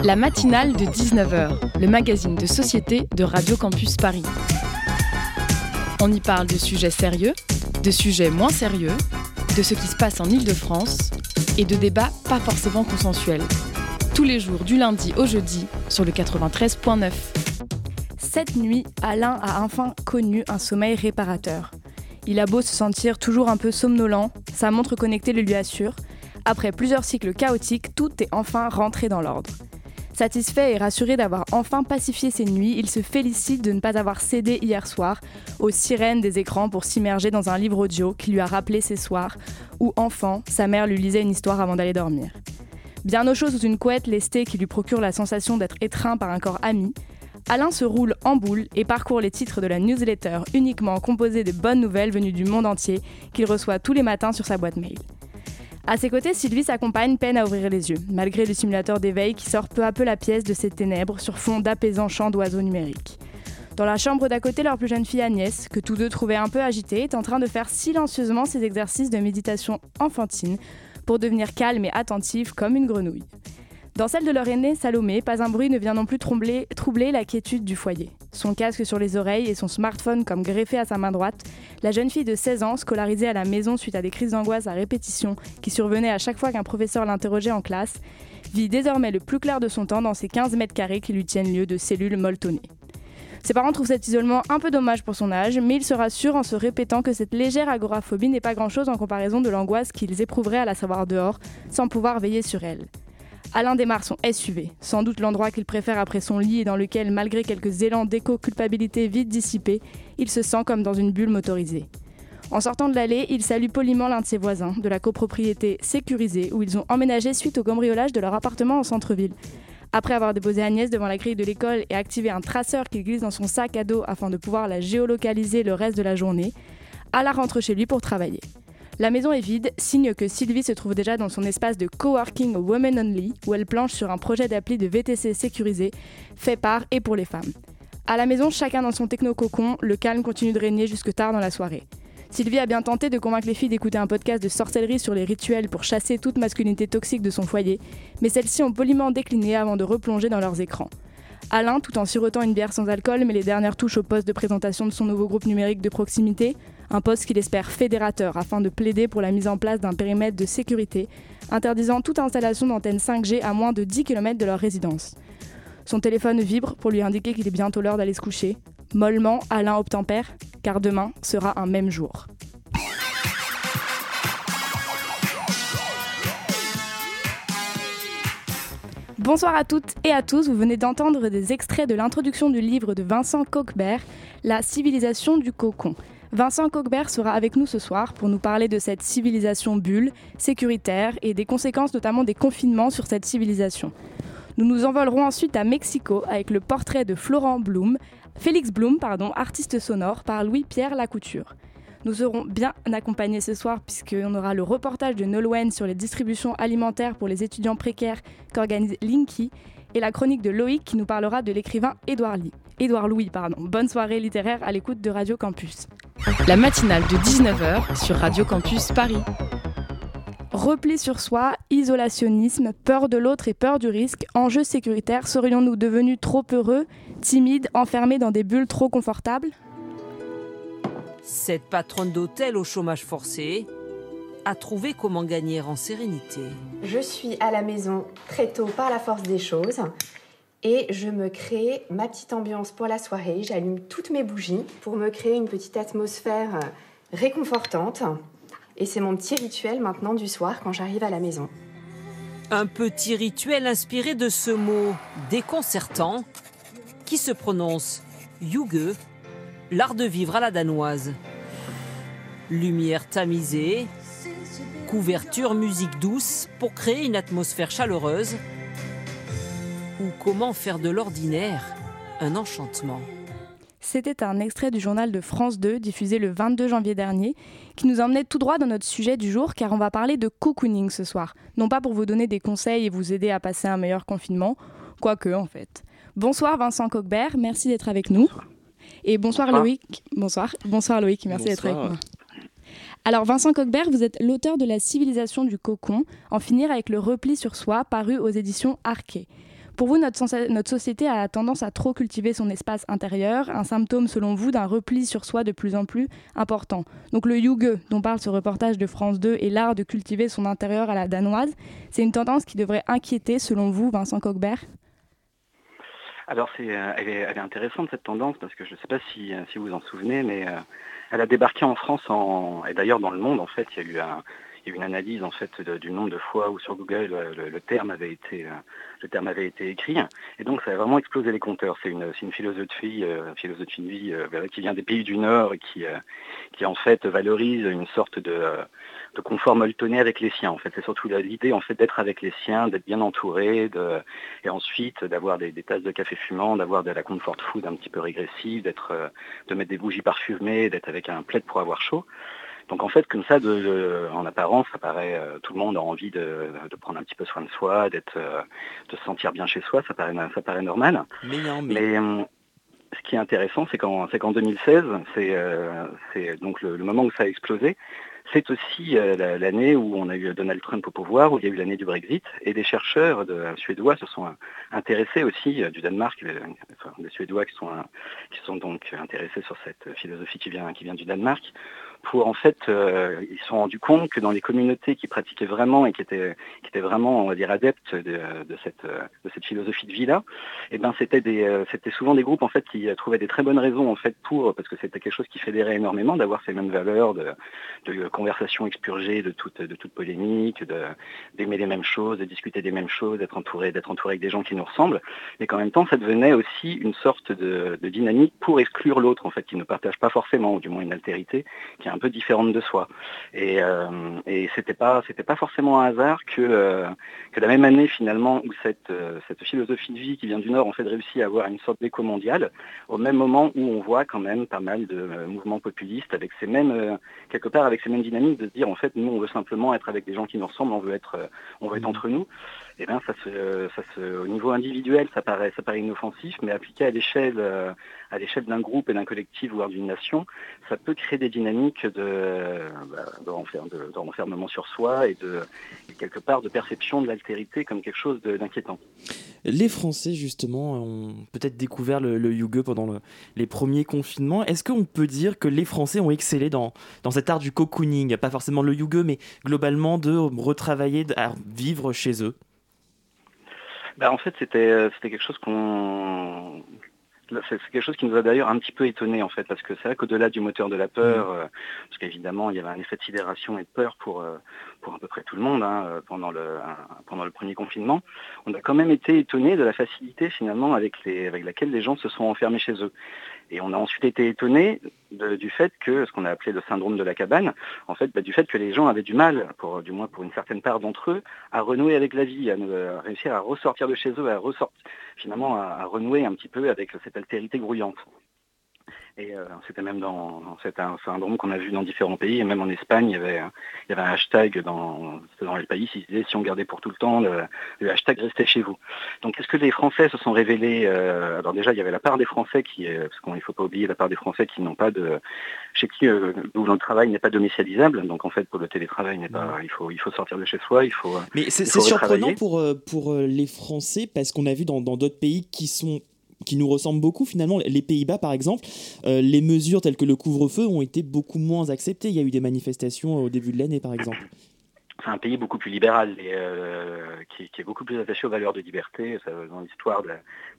La matinale de 19h, le magazine de société de Radio Campus Paris. On y parle de sujets sérieux, de sujets moins sérieux, de ce qui se passe en Ile-de-France et de débats pas forcément consensuels. Tous les jours du lundi au jeudi sur le 93.9. Cette nuit, Alain a enfin connu un sommeil réparateur. Il a beau se sentir toujours un peu somnolent, sa montre connectée le lui assure. Après plusieurs cycles chaotiques, tout est enfin rentré dans l'ordre. Satisfait et rassuré d'avoir enfin pacifié ses nuits, il se félicite de ne pas avoir cédé hier soir aux sirènes des écrans pour s'immerger dans un livre audio qui lui a rappelé ses soirs où, enfant, sa mère lui lisait une histoire avant d'aller dormir. Bien au chaud sous une couette lestée qui lui procure la sensation d'être étreint par un corps ami, Alain se roule en boule et parcourt les titres de la newsletter uniquement composée de bonnes nouvelles venues du monde entier qu'il reçoit tous les matins sur sa boîte mail. À ses côtés, Sylvie, sa compagne, peine à ouvrir les yeux, malgré le simulateur d'éveil qui sort peu à peu la pièce de ses ténèbres sur fond d'apaisants chants d'oiseaux numériques. Dans la chambre d'à côté, leur plus jeune fille Agnès, que tous deux trouvaient un peu agitée, est en train de faire silencieusement ses exercices de méditation enfantine pour devenir calme et attentive comme une grenouille. Dans celle de leur aînée, Salomé, pas un bruit ne vient non plus troubler, la quiétude du foyer. Son casque sur les oreilles et son smartphone comme greffé à sa main droite, la jeune fille de 16 ans, scolarisée à la maison suite à des crises d'angoisse à répétition qui survenaient à chaque fois qu'un professeur l'interrogeait en classe, vit désormais le plus clair de son temps dans ces 15 mètres carrés qui lui tiennent lieu de cellules molletonnées. Ses parents trouvent cet isolement un peu dommage pour son âge, mais il se rassure en se répétant que cette légère agoraphobie n'est pas grand-chose en comparaison de l'angoisse qu'ils éprouveraient à la savoir dehors, sans pouvoir veiller sur elle. Alain démarre son SUV, sans doute l'endroit qu'il préfère après son lit et dans lequel, malgré quelques élans d'éco-culpabilité vite dissipés, il se sent comme dans une bulle motorisée. En sortant de l'allée, il salue poliment l'un de ses voisins, de la copropriété sécurisée, où ils ont emménagé suite au cambriolage de leur appartement en centre-ville. Après avoir déposé Agnès devant la grille de l'école et activé un traceur qu'il glisse dans son sac à dos afin de pouvoir la géolocaliser le reste de la journée, Alain rentre chez lui pour travailler. La maison est vide, signe que Sylvie se trouve déjà dans son espace de coworking Women Only, où elle planche sur un projet d'appli de VTC sécurisé, fait par et pour les femmes. À la maison, chacun dans son techno-cocon, le calme continue de régner jusque tard dans la soirée. Sylvie a bien tenté de convaincre les filles d'écouter un podcast de sorcellerie sur les rituels pour chasser toute masculinité toxique de son foyer, mais celles-ci ont poliment décliné avant de replonger dans leurs écrans. Alain, tout en sirotant une bière sans alcool, met les dernières touches au poste de présentation de son nouveau groupe numérique de proximité, un poste qu'il espère fédérateur afin de plaider pour la mise en place d'un périmètre de sécurité interdisant toute installation d'antenne 5G à moins de 10 km de leur résidence. Son téléphone vibre pour lui indiquer qu'il est bientôt l'heure d'aller se coucher. Mollement, Alain obtempère, car demain sera un même jour. Bonsoir à toutes et à tous, vous venez d'entendre des extraits de l'introduction du livre de Vincent Coquebert, La civilisation du cocon. Vincent Coquebert sera avec nous ce soir pour nous parler de cette civilisation bulle, sécuritaire et des conséquences notamment des confinements sur cette civilisation. Nous nous envolerons ensuite à Mexico avec le portrait de Florent Blum, Félix Blum, pardon, artiste sonore par Louis-Pierre Lacouture. Nous serons bien accompagnés ce soir puisqu'on aura le reportage de Nolwenn sur les distributions alimentaires pour les étudiants précaires qu'organise Linky et la chronique de Loïc qui nous parlera de l'écrivain. Édouard Louis, pardon. Bonne soirée littéraire à l'écoute de Radio Campus. La matinale de 19h sur Radio Campus Paris. Repli sur soi, isolationnisme, peur de l'autre et peur du risque, enjeux sécuritaires, serions-nous devenus trop heureux, timides, enfermés dans des bulles trop confortables? Cette patronne d'hôtel au chômage forcé a trouvé comment gagner en sérénité. Je suis à la maison très tôt par la force des choses et je me crée ma petite ambiance pour la soirée. J'allume toutes mes bougies pour me créer une petite atmosphère réconfortante. Et c'est mon petit rituel maintenant du soir quand j'arrive à la maison. Un petit rituel inspiré de ce mot déconcertant qui se prononce yuge, l'art de vivre à la danoise. Lumière tamisée, couverture musique douce pour créer une atmosphère chaleureuse ou comment faire de l'ordinaire un enchantement. C'était un extrait du journal de France 2 diffusé le 22 janvier dernier qui nous emmenait tout droit dans notre sujet du jour car on va parler de cocooning ce soir. Non pas pour vous donner des conseils et vous aider à passer un meilleur confinement, quoique en fait. Bonsoir Vincent Coquebert, merci d'être avec nous. Et bonsoir, Loïc. Bonsoir. Bonsoir Loïc, merci d'être avec moi. Alors Vincent Coquebert, vous êtes l'auteur de La civilisation du cocon, en finir avec le repli sur soi, paru aux éditions Arquet. Pour vous, notre, société a tendance à trop cultiver son espace intérieur, un symptôme selon vous d'un repli sur soi de plus en plus important. Donc le yuge, dont parle ce reportage de France 2, et l'art de cultiver son intérieur à la danoise, c'est une tendance qui devrait inquiéter selon vous, Vincent Coquebert? Alors c'est, euh, elle, est, intéressante cette tendance parce que je ne sais pas si, euh, si vous en souvenez, mais euh, elle a débarqué en France et d'ailleurs dans le monde en fait, il y a eu un, il y a une analyse en fait du nombre de fois où sur Google le, terme avait été le terme avait été écrit et donc ça a vraiment explosé les compteurs. C'est une, une philosophie philosophie de vie qui vient des pays du Nord et qui qui en fait valorise une sorte de de confort molletonné avec les siens. En fait, c'est surtout l'idée en fait d'être avec les siens, d'être bien entouré, et ensuite d'avoir des, tasses de café fumant, d'avoir de la comfort food un petit peu régressive, d'être, euh, de mettre des bougies parfumées, d'être avec un plaid pour avoir chaud. Donc en fait, comme ça, de, en apparence, ça paraît, euh, tout le monde a envie de, prendre un petit peu soin de soi, d'être, euh, de se sentir bien chez soi, ça paraît, ça paraît normal. Mais, mais... ce qui est intéressant, c'est qu'en, c'est qu'en 2016, c'est, c'est donc le, moment où ça a explosé, c'est aussi euh, l'année où on a eu Donald Trump au pouvoir, où il y a eu l'année du Brexit, et des chercheurs de, suédois se sont intéressés aussi euh, du Danemark, euh, des Suédois qui sont, qui sont donc intéressés sur cette philosophie qui vient, qui vient du Danemark, pour en fait, ils se sont rendus compte que dans les communautés qui pratiquaient vraiment et qui étaient, vraiment, on va dire, adeptes de, cette, philosophie de vie-là, eh ben c'était des, c'était souvent des groupes en fait qui trouvaient des très bonnes raisons en fait pour, parce que c'était quelque chose qui fédérait énormément d'avoir ces mêmes valeurs de, de conversation expurgée de toute, polémique, d'aimer les mêmes choses, de discuter des mêmes choses, d'être entouré, d'être entouré avec des gens qui nous ressemblent, et qu'en même temps, ça devenait aussi une sorte de, dynamique pour exclure l'autre, en fait, qui ne partage pas forcément, ou du moins une altérité un peu différente de soi. Et, euh, et c'était pas, c'était pas forcément un hasard que, euh, que la même année finalement où cette, euh, cette philosophie de vie qui vient du Nord en fait réussit à avoir une sorte d'écho mondial, au même moment où on voit quand même pas mal de mouvements populistes avec ces mêmes, quelque part avec ces mêmes dynamique de dire en fait nous on veut simplement être avec des gens qui nous ressemblent, on veut être, on veut être mmh. entre nous. Eh bien ça se, ça se, au niveau individuel ça paraît, ça paraît inoffensif, mais appliqué à l'échelle, euh, à l'échelle d'un groupe et d'un collectif voire d'une nation, ça peut créer des dynamiques de, bah, de, renfermement sur soi et de quelque part de perception de l'altérité comme quelque chose d'inquiétant. Les Français justement ont peut-être découvert le, le yuge pendant les premiers confinements. Est-ce qu'on peut dire que les Français ont excellé dans, dans cet art du cocooning, pas forcément le yuge, mais globalement de retravailler, à vivre chez eux bah, en fait, c'était c'était quelque chose qu'on c'est quelque chose qui nous a d'ailleurs un petit peu étonné en fait, parce que c'est vrai qu'au-delà du moteur de la peur, mmh. euh, parce qu'évidemment il y avait un effet de sidération et de peur pour, euh, pour à peu près tout le monde hein, euh, pendant, le, pendant le premier confinement, on a quand même été étonné de la facilité finalement avec, les, avec laquelle les gens se sont enfermés chez eux. Et on a ensuite été étonné du fait que, ce qu'on a appelé le syndrome de la cabane, en fait, bah, du fait que les gens avaient du mal, du moins pour une certaine part d'entre eux, à renouer avec la vie, à, réussir à ressortir de chez eux, à ressortir, finalement à, renouer un petit peu avec cette altérité grouillante. Et euh, c'était même dans, c'est un syndrome qu'on a vu dans différents pays, et même en Espagne, il y avait, il y avait un hashtag dans, dans les pays, qui disait si on gardait pour tout le temps, le, hashtag restait chez vous. Donc est-ce que les Français se sont révélés euh, Alors déjà, il y avait la part des Français qui, parce qu'il ne faut pas oublier la part des Français qui n'ont pas de, chez qui euh, où le travail n'est pas domiciliable. Donc en fait, pour le télétravail, n'est pas, il faut, il faut sortir de chez soi, il faut. Mais c'est surprenant pour pour les Français parce qu'on a vu dans d'autres pays qui sont qui nous ressemblent beaucoup finalement. Les Pays-Bas, par exemple, euh, les mesures telles que le couvre-feu ont été beaucoup moins acceptées. Il y a eu des manifestations au début de l'année, par exemple c'est un pays beaucoup plus libéral et euh, qui, est beaucoup plus attaché aux valeurs de liberté. dans l'histoire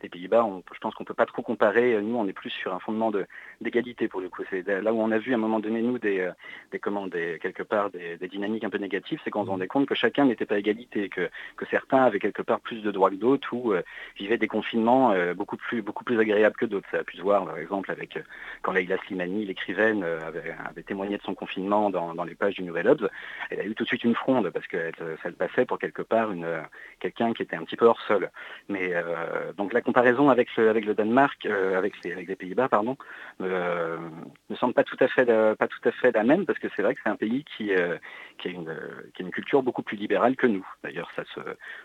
des Pays-Bas, je pense qu'on ne peut pas trop comparer. Nous, on est plus sur un fondement d'égalité pour le coup. C'est là où on a vu à un moment donné, nous, des, des, comment, quelque part des, dynamiques un peu négatives, c'est qu'on se rendait compte que chacun n'était pas égalité, que, que certains avaient quelque part plus de droits que d'autres ou euh, vivaient des confinements euh, beaucoup, plus, beaucoup plus agréables que d'autres. Ça a pu se voir, par exemple, avec quand Leila Slimani, l'écrivaine, avait, témoigné de son confinement dans, dans les pages du Nouvel Obs. Elle a eu tout de suite une fronde parce que ça le passait pour quelque part une, quelqu'un qui était un petit peu hors sol. Mais euh, donc la comparaison avec le, avec le Danemark, euh, avec, les, avec les Pays-Bas, pardon, euh, ne semble pas tout à fait pas tout à fait la même parce que c'est vrai que c'est un pays qui, une, qui a une culture beaucoup plus libérale que nous. D'ailleurs, ça se,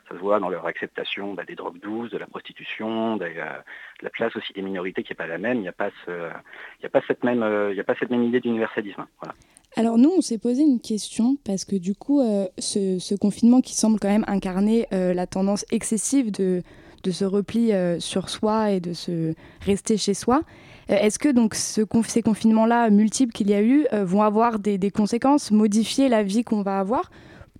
ça se voit dans leur acceptation bah, des drogues douces, de la prostitution, de la place aussi des minorités qui n'est pas la même. Il n'y a pas a pas cette même, y a pas cette même idée d'universalisme. Voilà. Alors nous, on s'est posé une question parce que du coup, euh, ce, confinement qui semble quand même incarner euh, la tendance excessive de, de ce repli euh, sur soi et de se rester chez soi, est-ce que donc ce, ces confinements-là multiples qu'il y a eu vont avoir des, conséquences, modifier la vie qu'on va avoir?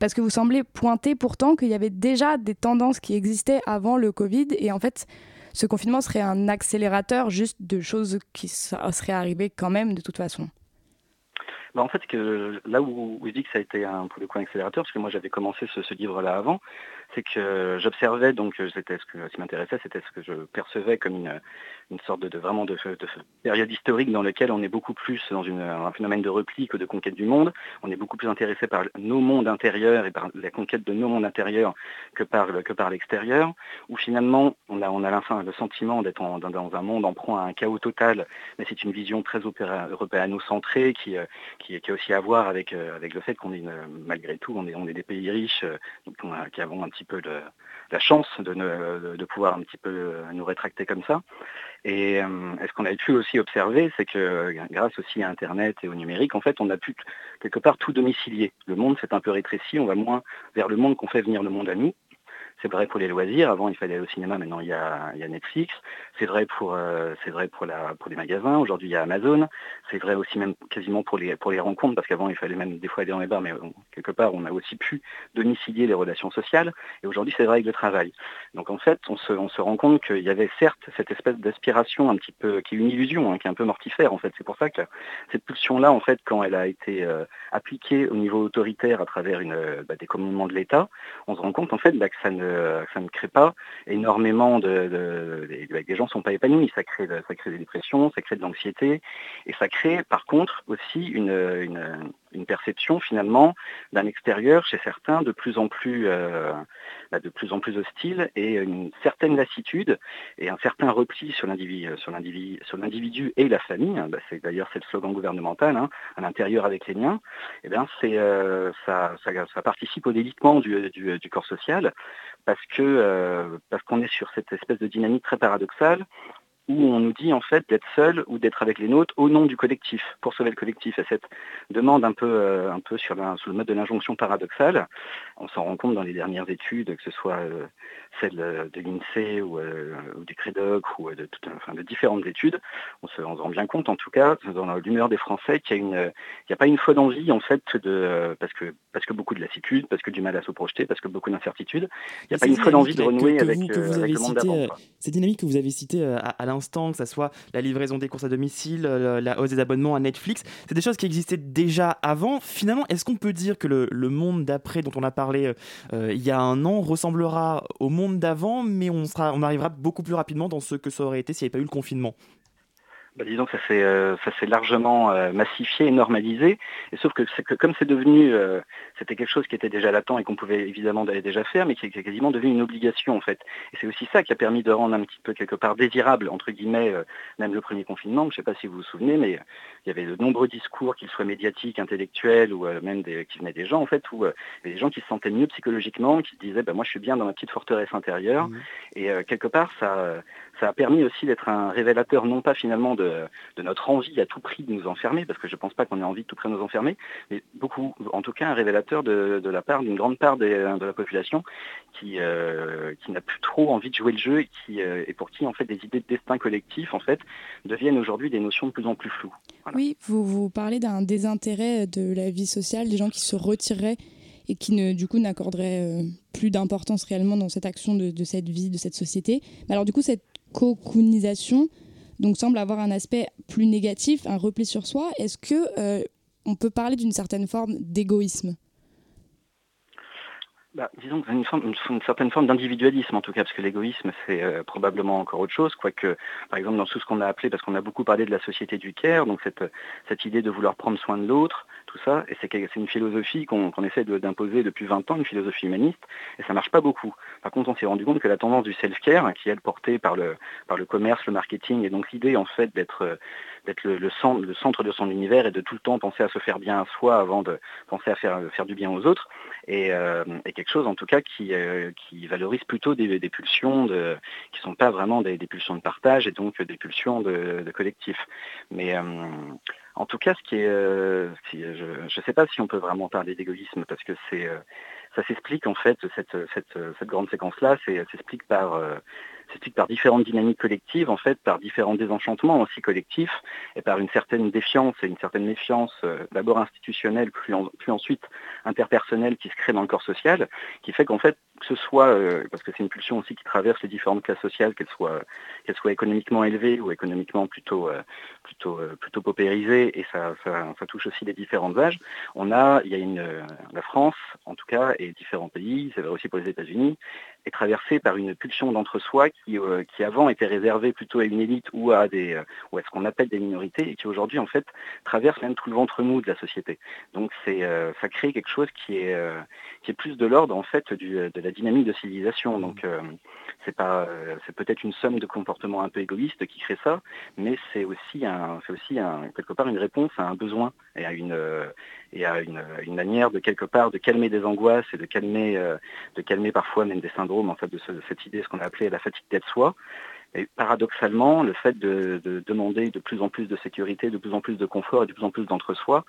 Parce que vous semblez pointer pourtant qu'il y avait déjà des tendances qui existaient avant le Covid et en fait, ce confinement serait un accélérateur juste de choses qui seraient arrivées quand même de toute façon. Bah en fait, là où, où, je dis que ça a été un, pour le coup accélérateur, parce que moi j'avais commencé ce livre-là avant, c'est que j'observais, donc c'était ce, qui m'intéressait, c'était ce que je percevais comme une, une sorte de, vraiment de, de, période historique dans laquelle on est beaucoup plus dans un phénomène de repli que de conquête du monde. On est beaucoup plus intéressé par nos mondes intérieurs et par la conquête de nos mondes intérieurs que par, que par l'extérieur, où finalement on a, on a le sentiment d'être dans, un monde en proie à un chaos total, mais c'est une vision très européano-centrée qui, qui, qui, a aussi à voir avec, avec le fait qu'on est malgré tout, on est, on est des pays riches qui avons un petit peu de, la chance de, de, pouvoir un petit peu nous rétracter comme ça. Et, euh, ce qu'on a pu aussi observer, c'est que grâce aussi à Internet et au numérique, en fait, on a pu quelque part tout domicilier. Le monde s'est un peu rétréci, on va moins vers le monde qu'on fait venir le monde à nous. C'est vrai pour les loisirs. Avant, il fallait aller au cinéma. Maintenant, il y a, Netflix. C'est vrai pour, euh, c'est vrai pour la, pour les magasins. Aujourd'hui, il y a Amazon. C'est vrai aussi même quasiment pour les, pour les rencontres, parce qu'avant, il fallait même des fois aller dans les bars, mais quelque part, on a aussi pu domicilier les relations sociales. Et aujourd'hui, c'est vrai avec le travail. Donc, en fait, on se, on se rend compte qu'il y avait certes cette espèce d'aspiration un petit peu, qui est une illusion, hein, qui est un peu mortifère, en fait. C'est pour ça que cette pulsion-là, en fait, quand elle a été euh, appliquée au niveau autoritaire à travers une, bah, des commandements de l'État, on se rend compte, en fait, bah, que ça ne euh, ça ne crée pas énormément de, de, des gens sont pas épanouis, ça crée, des dépressions, ça crée de l'anxiété, et ça crée par contre aussi une, perception finalement d'un extérieur chez certains de plus en plus euh, de plus en plus hostile et une certaine lassitude et un certain repli sur l'individu sur l'individu et la famille bah, c'est d'ailleurs c'est le slogan gouvernemental hein, à l'intérieur avec les liens et eh bien c'est euh, ça, ça, participe au délitement du, du corps social parce que euh, parce qu'on est sur cette espèce de dynamique très paradoxale où on nous dit en fait d'être seul ou d'être avec les nôtres au nom du collectif, pour sauver le collectif. Et cette demande un peu, euh, un peu sur, sur, le mode de l'injonction paradoxale, on s'en rend compte dans les dernières études, que ce soit euh, celle de l'INSEE ou, euh, ou, du CREDOC ou de, tout, enfin, de différentes études, on se, on se, rend bien compte en tout cas dans l'humeur des Français qu'il n'y a, a, pas une fois d'envie en fait de parce que parce que beaucoup de lassitude, parce que du mal à se projeter, parce que beaucoup d'incertitudes, il n'y a pas une fois d'envie de renouer avec, vous, avec le monde d'avant. Ces dynamiques que vous avez citées à, à que ce soit la livraison des courses à domicile, la hausse des abonnements à Netflix, c'est des choses qui existaient déjà avant. Finalement, est-ce qu'on peut dire que le, monde d'après dont on a parlé euh, il y a un an ressemblera au monde d'avant, mais on, sera, on arrivera beaucoup plus rapidement dans ce que ça aurait été s'il n'y avait pas eu le confinement? Bah, disons que ça s'est euh, ça s'est largement euh, massifié et normalisé. Et sauf que, que comme c'est devenu euh, c'était quelque chose qui était déjà latent et qu'on pouvait évidemment déjà faire, mais qui est quasiment devenu une obligation en fait. Et c'est aussi ça qui a permis de rendre un petit peu quelque part désirable entre guillemets même le premier confinement. Je ne sais pas si vous vous souvenez, mais il y avait de nombreux discours, qu'ils soient médiatiques, intellectuels ou même des, qui venaient des gens en fait, où il y avait des gens qui se sentaient mieux psychologiquement, qui se disaient bah, moi je suis bien dans ma petite forteresse intérieure. Mmh. Et quelque part ça ça a permis aussi d'être un révélateur non pas finalement de, notre envie à tout prix de nous enfermer, parce que je ne pense pas qu'on ait envie de tout prix de nous enfermer, mais beaucoup, en tout cas un révélateur de, la part d'une grande part de la population qui, euh, qui n'a plus trop envie de jouer le jeu euh, et pour qui en fait des idées de destin collectif en fait deviennent aujourd'hui des notions de plus en plus floues. Oui, vous, vous parlez d'un désintérêt de la vie sociale, des gens qui se retireraient et qui ne, du coup n'accorderaient euh, plus d'importance réellement dans cette action de, de, cette vie, de cette société. Mais alors du coup, cette cocoonisation donc semble avoir un aspect plus négatif, un repli sur soi. Est-ce que euh, on peut parler d'une certaine forme d'égoïsme? Bah, disons une, une, certaine forme d'individualisme en tout cas, parce que l'égoïsme c'est euh, probablement encore autre chose, quoique par exemple dans tout ce qu'on a appelé, parce qu'on a beaucoup parlé de la société du care, donc cette, cette idée de vouloir prendre soin de l'autre, ça, et c'est une philosophie qu'on essaie d'imposer depuis 20 ans, une philosophie humaniste, et ça marche pas beaucoup. Par contre, on s'est rendu compte que la tendance du self-care, qui est portée par le, par le commerce, le marketing, et donc l'idée en fait d'être d'être le, centre, de son univers et de tout le temps penser à se faire bien à soi avant de penser à faire, du bien aux autres, et, euh, et quelque chose en tout cas qui, euh, valorise plutôt des, pulsions de, qui sont pas vraiment des, pulsions de partage et donc des pulsions de, collectif. Mais euh, En tout cas, ce qui est, je ne sais pas si on peut vraiment parler d'égoïsme parce que c'est, ça s'explique en fait cette, cette, cette grande séquence là, s'explique par s'explique par différentes dynamiques collectives, en fait, par différents désenchantements aussi collectifs, et par une certaine défiance et une certaine méfiance, euh, d'abord institutionnelle, puis, puis ensuite interpersonnelle qui se crée dans le corps social, qui fait qu'en fait, que ce soit, euh, parce que c'est une pulsion aussi qui traverse les différentes classes sociales, qu'elles soient, économiquement élevées ou économiquement plutôt, euh, plutôt, plutôt paupérisées, et ça, ça, touche aussi les différents âges, on a, il y a une, la France, en tout cas, et différents pays, c'est vrai aussi pour les États-Unis, est traversée par une pulsion d'entre-soi qui, euh, qui, avant était réservée plutôt à une élite ou à, des, euh, ou à ce qu'on appelle des minorités et qui aujourd'hui en fait traverse même tout le ventre mou de la société. Donc c'est, euh, ça crée quelque chose qui est, qui est plus de l'ordre en fait du, de la dynamique de civilisation. Donc c'est pas, c'est peut-être une somme de comportements un peu égoïstes qui crée ça, mais c'est aussi un, c'est aussi un, quelque part une réponse à un besoin et à une, et à une, une, manière de quelque part de calmer des angoisses et de calmer, de calmer parfois même des syndromes en fait, de, cette idée, ce qu'on a appelé la fatigue d'être soi. Et paradoxalement, le fait de, demander de plus en plus de sécurité, de plus en plus de confort et de plus en plus d'entre-soi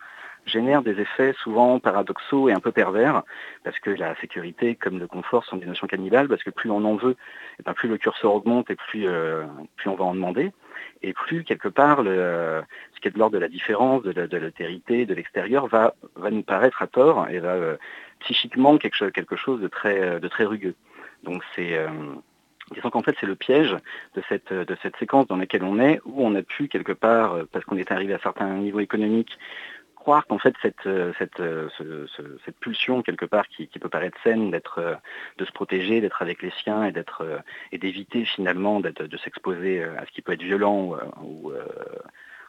génère des effets souvent paradoxaux et un peu pervers, parce que la sécurité comme le confort sont des notions cannibales, parce que plus on en veut, et eh ben plus le curseur augmente et plus, euh, plus on va en demander, et plus quelque part le, ce qui est de l'ordre de la différence, de l'altérité, de l'extérieur va, va nous paraître à tort et va euh, psychiquement quelque, quelque chose de très, de très rugueux. Donc c'est euh, disons qu'en fait c'est le piège de cette, de cette séquence dans laquelle on est, où on a pu quelque part, euh, parce qu'on est arrivé à certains niveaux économiques, croire qu'en fait cette, euh, cette, cette pulsion quelque part qui, peut paraître saine d'être de se protéger, d'être avec les siens et d'être et d'éviter finalement de s'exposer à ce qui peut être violent ou,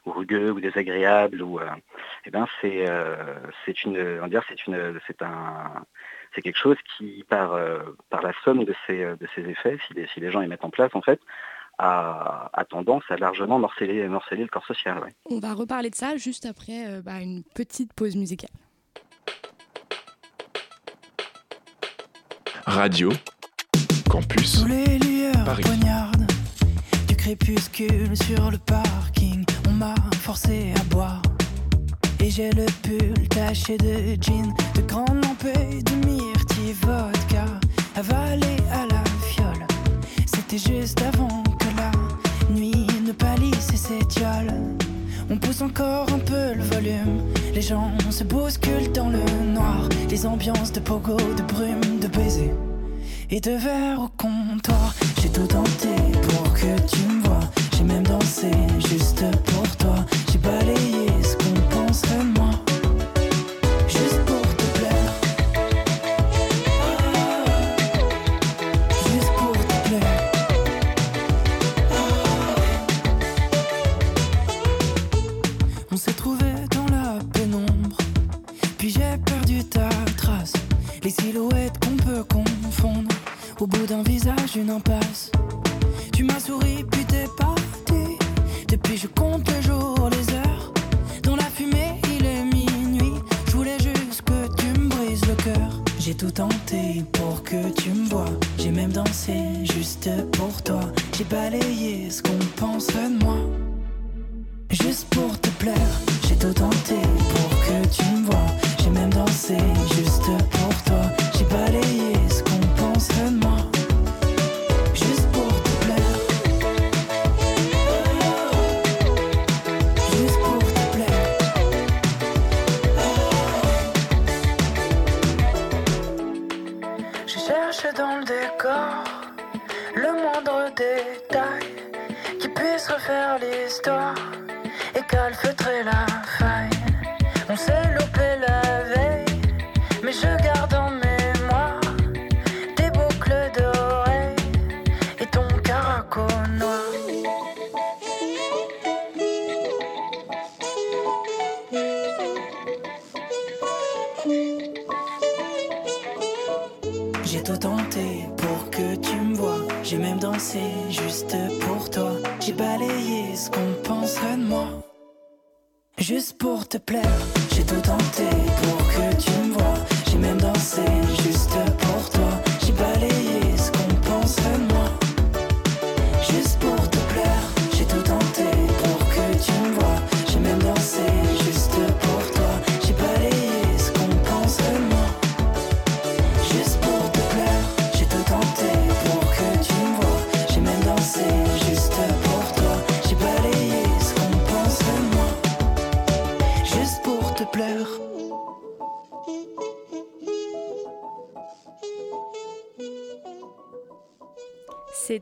rugueux ou désagréable ou eh ben c'est c'est une on dire c'est une c'est un c'est quelque chose qui, par, euh, par la somme de ces, de ces effets, si les, si les gens les mettent en place, en fait, a, tendance à largement morceler, morceler le corps social. On va reparler de ça juste après euh, bah, une petite pause musicale. Radio Campus Sous les lueurs Paris. du crépuscule sur le parking, on m'a forcé à boire. Et j'ai le pull taché de jean, de grandes lampées, de myrtille vodka, avalé à la fiole. C'était juste avant On pousse encore un peu le volume, les gens se bousculent dans le noir, les ambiances de pogo, de brume, de baiser et de verre au comptoir. J'ai tout tenté pour que tu me vois, j'ai même dansé juste pour toi, j'ai balayé ce moi une impasse.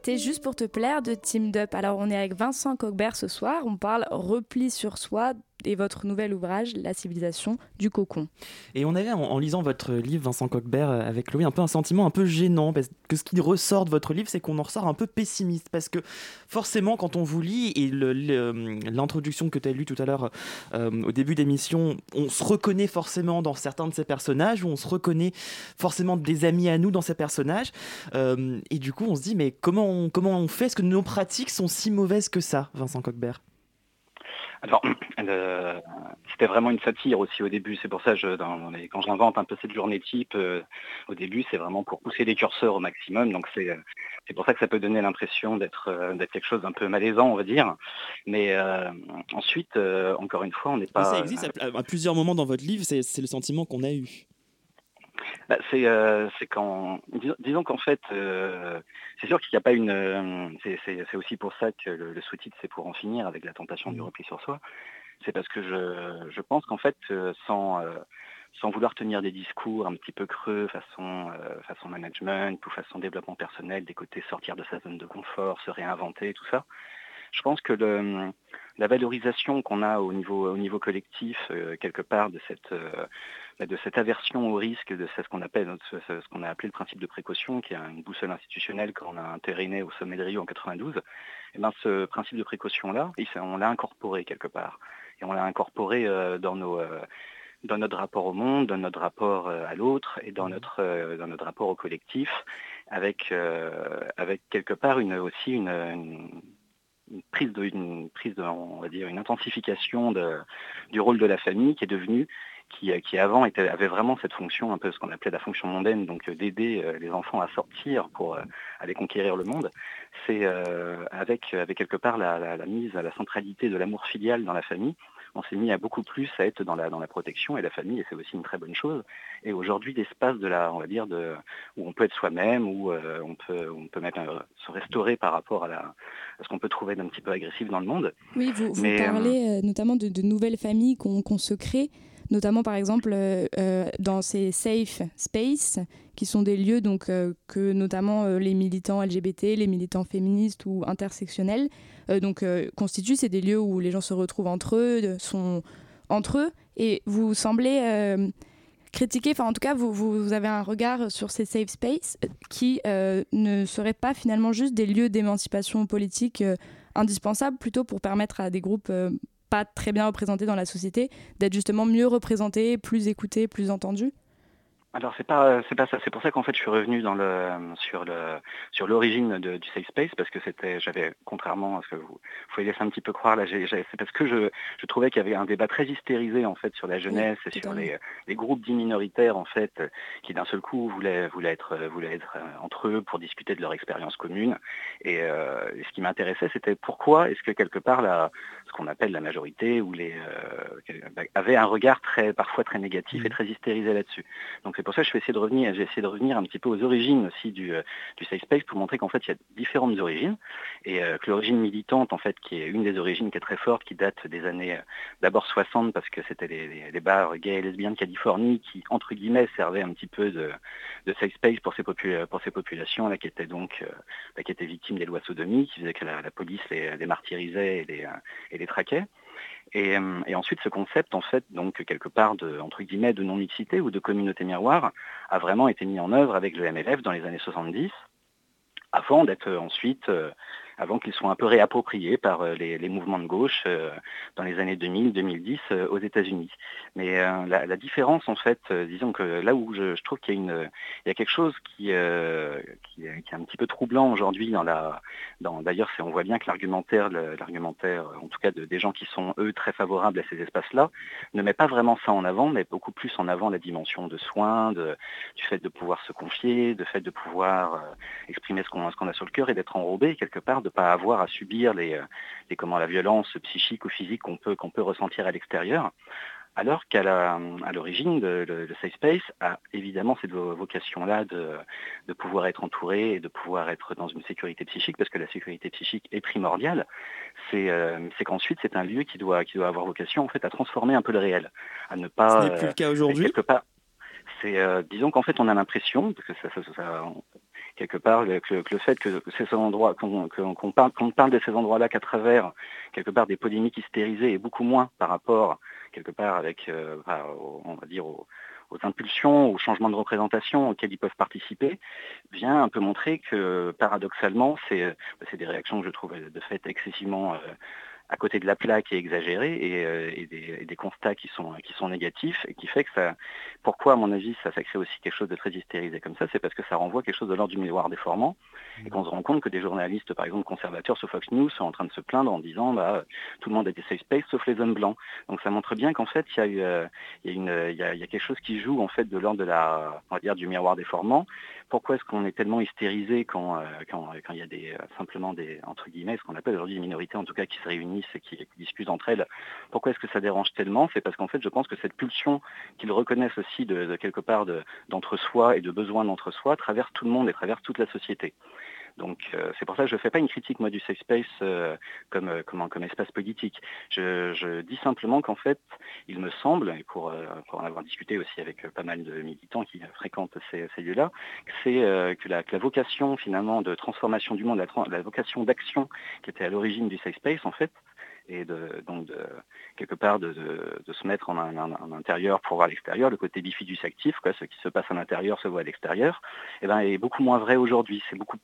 C'était juste pour te plaire de Team Up. Alors on est avec Vincent Cogbert ce soir, on parle repli sur soi et votre nouvel ouvrage, La civilisation du cocon. Et on avait, en, lisant votre livre, Vincent Coquebert, euh, avec Chloé, un peu un sentiment un peu gênant, parce que ce qui ressort de votre livre, c'est qu'on en ressort un peu pessimiste, parce que forcément, quand on vous lit, et l'introduction que tu as lue tout à l'heure euh, au début d'émission, on se reconnaît forcément dans certains de ces personnages, ou on se reconnaît forcément des amis à nous dans ces personnages, euh, et du coup, on se dit, mais comment on, comment on fait? Est-ce que nos pratiques sont si mauvaises que ça, Vincent Coquebert? Alors, euh, c'était vraiment une satire aussi au début. C'est pour ça que quand j'invente un peu cette journée type, euh, au début, c'est vraiment pour pousser les curseurs au maximum. Donc c'est pour ça que ça peut donner l'impression d'être quelque chose d'un peu malaisant, on va dire. Mais euh, ensuite, encore une fois, on n'est pas. ça existe à, plusieurs moments dans votre livre. C'est le sentiment qu'on a eu. Bah, c'est quand disons, qu'en fait c'est sûr qu'il n'y a pas une c'est aussi pour ça que le, sous-titre c'est pour en finir avec la tentation du mmh. repli sur soi c'est parce que je, pense qu'en fait sans sans vouloir tenir des discours un petit peu creux façon façon management ou façon développement personnel des côtés sortir de sa zone de confort se réinventer tout ça je pense que la valorisation qu'on a au niveau, au niveau collectif, quelque part, de cette, bah, de cette aversion au risque, de ce qu'on appelle ce, qu'on a appelé le principe de précaution, qui est une boussole institutionnelle qu'on a intériné au sommet de Rio en 92, et eh ben ce principe de précaution-là, on l'a incorporé quelque part. Et on l'a incorporé euh, dans, nos, euh, dans notre rapport au monde, dans notre rapport euh, à l'autre et dans notre, dans notre rapport au collectif, avec, avec quelque part une, aussi une, prise une prise de, on va dire, une intensification du rôle de la famille qui est devenue qui, qui avant avait vraiment cette fonction, un peu ce qu'on appelait la fonction mondaine, donc euh, d'aider euh, les enfants à sortir pour euh, aller conquérir le monde, c'est avec, avec quelque part la, mise à la centralité de l'amour filial dans la famille, on s'est mis à beaucoup plus à être dans la, dans la protection et la famille, et c'est aussi une très bonne chose. Et aujourd'hui, l'espace de la, on va dire, de, où on peut être soi-même, où on peut, on peut même se restaurer par rapport à, la, à ce qu'on peut trouver d'un petit peu agressif dans le monde. Oui, vous, vous parlez notamment de, de, nouvelles familles qu'on se crée notamment par exemple euh, euh, dans ces safe spaces qui sont des lieux donc euh, que notamment les militants LGBT, les militants féministes ou intersectionnels donc constituent. C'est des lieux où les gens se retrouvent entre eux, sont entre eux, et vous semblez critiquer, enfin en tout cas vous, vous, avez un regard sur ces safe spaces qui ne seraient pas finalement juste des lieux d'émancipation politique indispensables plutôt pour permettre à des groupes pas très bien représentés dans la société, d'être justement mieux représentés, plus écoutés, plus entendus alors c'est pas c'est pas ça. C'est pour ça qu'en fait je suis revenu dans le sur le sur l'origine du safe space parce que c'était j'avais contrairement à ce que vous faut laisser un petit peu croire là. C'est parce que je, je trouvais qu'il y avait un débat très hystérisé en fait sur la jeunesse et sur les, les, groupes dits minoritaires en fait qui d'un seul coup voulaient voulaient être voulaient être euh, entre eux pour discuter de leur expérience commune. Et, euh, ce qui m'intéressait c'était pourquoi est-ce que quelque part la ce qu'on appelle la majorité ou les euh, avait un regard très parfois très négatif et mmh. très hystérisé là-dessus. Donc c'est pour ça que je vais essayer de revenir, j'ai essayé de revenir un petit peu aux origines aussi du, euh, du safe space pour montrer qu'en fait il y a différentes origines et euh, que l'origine militante en fait qui est une des origines qui est très forte, qui date des années d'abord 60 parce que c'était les, bars gays et lesbiennes de Californie qui entre guillemets servaient un petit peu de, safe space pour ces, pour ces populations là qui étaient donc qui étaient victimes des lois sodomies, qui faisaient que la, police les, martyrisait et les, et les traquait. Euh, et, ensuite, ce concept, en fait, donc quelque part de entre guillemets de non-mixité ou de communauté miroir, a vraiment été mis en œuvre avec le MLF dans les années 70, avant d'être ensuite euh, avant qu'ils soient un peu réappropriés par euh, les, mouvements de gauche euh, dans les années 2000-2010 euh, aux États-Unis. Mais la, différence, en fait, disons que là où je, trouve qu'il y a, quelque chose qui, est, un petit peu troublant aujourd'hui dans D'ailleurs, on voit bien que l'argumentaire, en tout cas de, des gens qui sont, eux, très favorables à ces espaces-là, ne met pas vraiment ça en avant, mais beaucoup plus en avant la dimension de soins, de, du fait de pouvoir se confier, du fait de pouvoir exprimer ce qu'on ce qu'on a sur le cœur et d'être enrobé quelque part de pas avoir à subir les, euh, les comment la violence psychique ou physique qu'on peut qu'on peut ressentir à l'extérieur. Alors qu'à l'origine, le, le, Safe Space a évidemment cette vocation-là de, de, pouvoir être entouré et de pouvoir être dans une sécurité psychique, parce que la sécurité psychique est primordiale. C'est euh, qu'ensuite, c'est un lieu qui doit, qui doit avoir vocation en fait, à transformer un peu le réel, à ne pas... Ce n'est plus le cas aujourd'hui? C'est, euh, disons qu'en fait, on a l'impression, parce que ça, ça, ça, quelque part le, fait que, ces endroits, qu'on parle, de ces endroits-là qu'à travers quelque part des polémiques hystérisées et beaucoup moins par rapport quelque part avec, euh, on va dire, aux, impulsions, aux changements de représentation auxquels ils peuvent participer, vient un peu montrer que paradoxalement, c'est des réactions que je trouve de fait excessivement à côté de la plaque et exagéré euh, et, des, constats qui sont, qui sont négatifs et qui fait que ça, pourquoi à mon avis ça, ça crée aussi quelque chose de très hystérisé comme ça, c'est parce que ça renvoie quelque chose de l'ordre du miroir déformant et qu'on se rend compte que des journalistes par exemple conservateurs sur Fox News sont en train de se plaindre en disant bah, tout le monde a des safe space sauf les hommes blancs. Donc ça montre bien qu'en fait il y, a, eu, euh, il, y a une, il, y a, il y a quelque chose qui joue en fait de l'ordre de la, on va dire, du miroir déformant pourquoi est-ce qu'on est tellement hystérisé quand, euh, quand, il y a euh, simplement des, entre guillemets, ce qu'on appelle aujourd'hui des minorités en tout cas qui se réunissent et qui, discutent entre elles Pourquoi est-ce que ça dérange tellement? C'est parce qu'en fait je pense que cette pulsion qu'ils reconnaissent aussi de, quelque part d'entre-soi et de besoin d'entre-soi traverse tout le monde et traverse toute la société. Donc euh, c'est pour ça que je ne fais pas une critique moi du safe space euh, comme, euh, comme, espace politique. Je, dis simplement qu'en fait, il me semble, et pour, pour, en avoir discuté aussi avec pas mal de militants qui fréquentent ces, lieux-là, c'est que, la, vocation finalement de transformation du monde, la, vocation d'action qui était à l'origine du safe space, en fait, et de, donc de, quelque part de, se mettre en, un, intérieur pour voir l'extérieur, le côté bifidus actif, quoi, ce qui se passe à l'intérieur se voit à l'extérieur, eh ben, est beaucoup moins vrai aujourd'hui. C'est beaucoup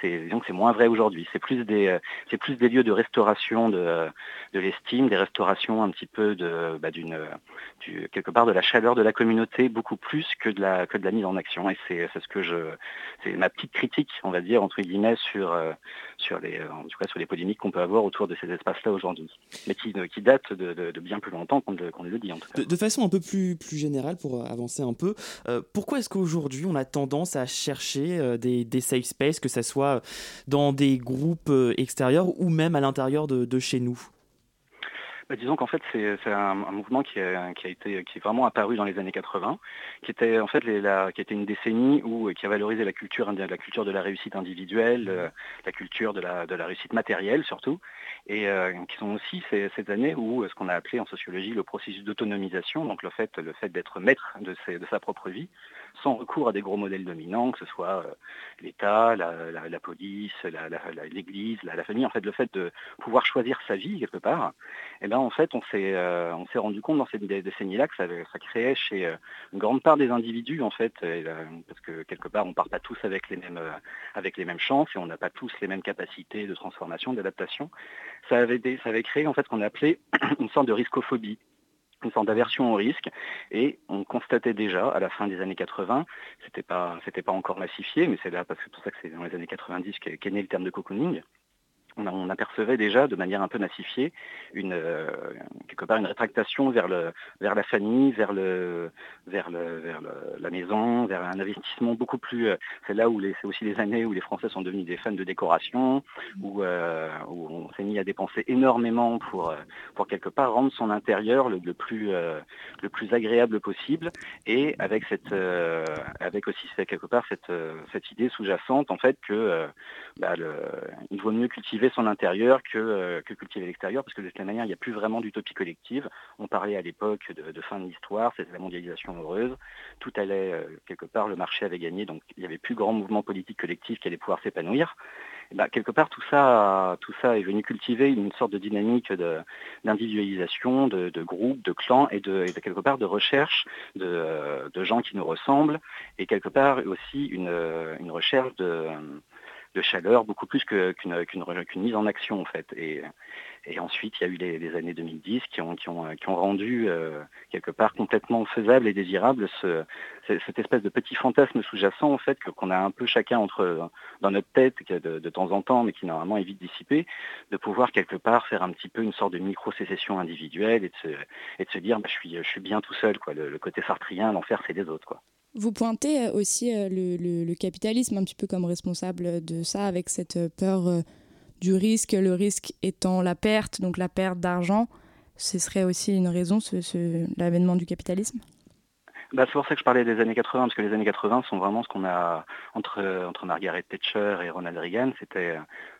c'est disons que c'est moins vrai aujourd'hui. C'est plus des euh, c'est plus des lieux de restauration de, de l'estime, des restaurations un petit peu de bah, d'une quelque part de la chaleur de la communauté beaucoup plus que de la que de la mise en action. Et c'est ce que je c'est ma petite critique, on va dire entre guillemets sur euh, sur les en tout cas sur les polémiques qu'on peut avoir autour de ces espaces-là aujourd'hui, mais qui, qui datent de, bien plus longtemps qu'on le dit en. De, façon un peu plus plus générale pour avancer un peu, euh, pourquoi est-ce qu'aujourd'hui on a tendance à chercher des, des safe spaces que ça soit dans des groupes euh, extérieurs ou même à l'intérieur de, chez nous? Bah, disons qu'en fait c'est un, mouvement qui a, été qui est vraiment apparu dans les années 80, qui était en fait qui était une décennie où qui a valorisé la culture la culture de la réussite individuelle, euh, la culture de la, de la réussite matérielle surtout, et euh, qui sont aussi ces, années où ce qu'on a appelé en sociologie le processus d'autonomisation, donc le fait le fait d'être maître de, sa propre vie, sans recours à des gros modèles dominants, que ce soit euh, l'État, la, police, l'Église, la, famille. En fait, le fait de pouvoir choisir sa vie quelque part, eh euh, on s'est rendu compte dans ces décennies-là que ça, créait chez euh, une grande part des individus, en fait, parce que quelque part, on part pas tous avec les mêmes avec les mêmes chances et on n'a pas tous les mêmes capacités de transformation, d'adaptation. Ça avait, créé en fait ce qu'on appelait une sorte de riscophobie une sorte d'aversion au risque. Et on constatait déjà à la fin des années 80, c'était pas, pas encore massifié, mais c'est là parce que c'est pour ça que c'est dans les années 90 qu'est né le terme de cocooning on, apercevait déjà de manière un peu massifiée une, euh, quelque part une rétractation vers, le, vers la famille, vers, le, vers, le, vers la maison, vers un investissement beaucoup plus... Euh, c'est là où c'est aussi les années où les Français sont devenus des fans de décoration, où, euh, où on s'est mis à dépenser énormément pour, pour quelque part rendre son intérieur le, plus, le plus agréable possible, et avec, cette, avec aussi quelque part cette, cette idée sous-jacente en fait que bah, il vaut mieux cultiver son intérieur euh, que, cultiver l'extérieur, parce que de toute manière, il n'y a plus vraiment d'utopie collective. On parlait à l'époque de, fin de l'histoire, c'était la mondialisation heureuse, tout allait euh, quelque part, le marché avait gagné, donc il n'y avait plus grand mouvement politique collectif qui allait pouvoir s'épanouir. Bah, quelque part, tout ça, tout ça est venu cultiver une sorte de dynamique d'individualisation, de, de, groupes, de clans et de, quelque part de recherche de, gens qui nous ressemblent et quelque part aussi une, une recherche de, de chaleur, beaucoup plus qu'une mise en action en fait. Et, ensuite, il y a eu les, années 2010 qui ont, rendu euh, quelque part complètement faisable et désirable cette espèce de petit fantasme sous-jacent en fait qu'on a un peu chacun dans notre tête de, temps en temps, mais qui normalement est vite dissipé, de pouvoir quelque part faire un petit peu une sorte de micro-sécession individuelle et de se, dire bah, je, suis, bien tout seul, quoi. Le, côté sartrien, l'enfer c'est des autres. Quoi. Vous pointez euh, aussi euh, le, capitalisme un petit peu comme responsable de ça, avec cette euh, peur du risque, le risque étant la perte, donc la perte d'argent. Ce serait aussi une raison, l'avènement du capitalisme? Bah, c'est pour ça que je parlais des années 80, parce que les années 80 sont vraiment ce qu'on a entre, entre Margaret Thatcher et Ronald Reagan. C'était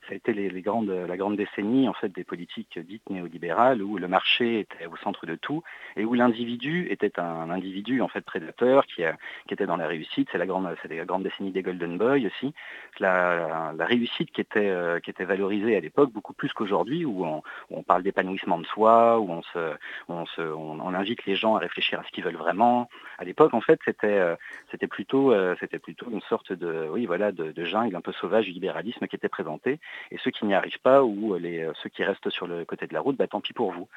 ça a été la grande décennie en fait des politiques dites néolibérales où le marché était au centre de tout et où l'individu était un individu en fait prédateur qui, était dans la réussite. C'est la grande, décennie des Golden Boys aussi. La, réussite qui était, euh, qui était valorisée à l'époque beaucoup plus qu'aujourd'hui où on, parle d'épanouissement de soi, où on, invite les gens à réfléchir à ce qu'ils veulent vraiment. À l'époque en fait c'était, euh, euh, plutôt une sorte de, oui voilà, de jungle un peu sauvage du libéralisme qui était présenté et ceux qui n'y arrivent pas ou euh, ceux qui restent sur le côté de la route, bah, tant pis pour vous.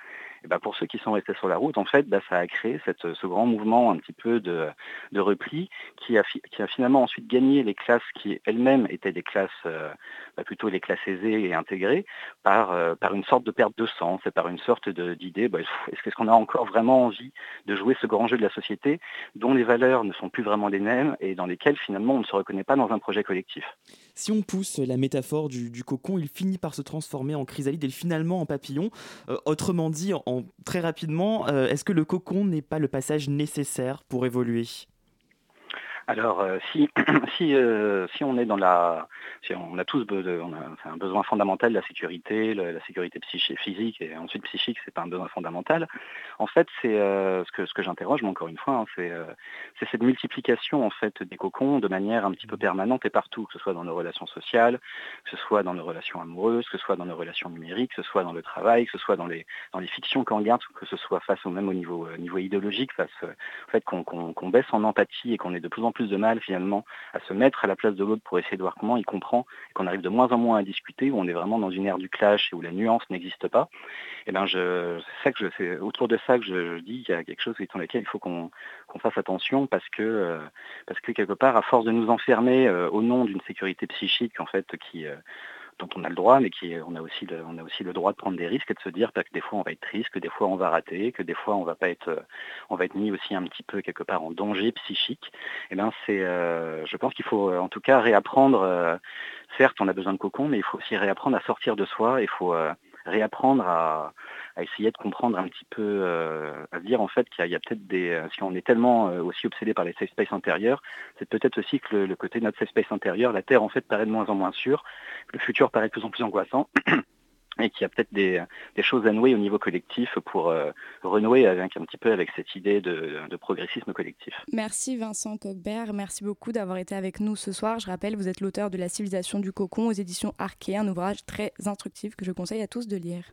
Et bah, pour ceux qui sont restés sur la route, en fait, bah, ça a créé ce grand mouvement un petit peu de, repli qui a, finalement ensuite gagné les classes qui elles-mêmes étaient des classes, euh, bah, plutôt les classes aisées et intégrées, par, euh, par une sorte de perte de sens et par une sorte d'idée, est-ce qu'on a encore vraiment envie de jouer ce grand jeu de la société dont les valeurs ne sont plus vraiment les mêmes et dans lesquelles finalement on ne se reconnaît pas dans un projet collectif? Si on pousse la métaphore du, du cocon, il finit par se transformer en chrysalide et finalement en papillon. Euh, autrement dit, en, très rapidement, euh, est-ce que le cocon n'est pas le passage nécessaire pour évoluer? Alors, euh, euh, si on est dans la... Si on a tous un besoin fondamental, la sécurité, la sécurité psychique, physique et ensuite psychique, c'est pas un besoin fondamental. En fait, c'est euh, ce que, j'interroge, mais encore une fois, hein, c'est cette multiplication en fait des cocons de manière un petit peu permanente et partout, que ce soit dans nos relations sociales, que ce soit dans nos relations amoureuses, que ce soit dans nos relations numériques, que ce soit dans le travail, que ce soit dans les, dans les fictions qu'on regarde, que ce soit face au même au niveau, niveau idéologique, face au fait qu'on baisse en empathie et qu'on est de plus en plus de mal finalement à se mettre à la place de l'autre pour essayer de voir comment il comprend, qu'on arrive de moins en moins à discuter, où on est vraiment dans une ère du clash et où la nuance n'existe pas, et eh ben je, c'est que c'est autour de ça que je, dis qu'il y a quelque chose dans lequel il faut qu'on fasse attention parce que euh, parce que quelque part, à force de nous enfermer euh, au nom d'une sécurité psychique en fait qui euh, dont on a le droit, mais qui on a aussi le, on a aussi le droit de prendre des risques et de se dire que des fois on va être triste, que des fois on va rater, que des fois on va pas être, on va être mis aussi un petit peu quelque part en danger psychique. Et eh ben c'est, euh, je pense qu'il faut en tout cas réapprendre. Euh, certes, on a besoin de cocon, mais il faut aussi réapprendre à sortir de soi. Il faut euh, réapprendre à, à essayer de comprendre un petit peu, euh, à dire en fait qu'il y a, peut-être des, euh, si on est tellement euh, aussi obsédé par les safe space intérieurs, c'est peut-être aussi que le, côté de notre safe space intérieur, la Terre en fait paraît de moins en moins sûre, le futur paraît de plus en plus angoissant. et qu'il y a peut-être des, choses à nouer au niveau collectif pour renouer avec un petit peu avec cette idée de, progressisme collectif. Merci Vincent Cockbert, merci beaucoup d'avoir été avec nous ce soir. Je rappelle, vous êtes l'auteur de La civilisation du cocon aux éditions Arché, un ouvrage très instructif que je conseille à tous de lire.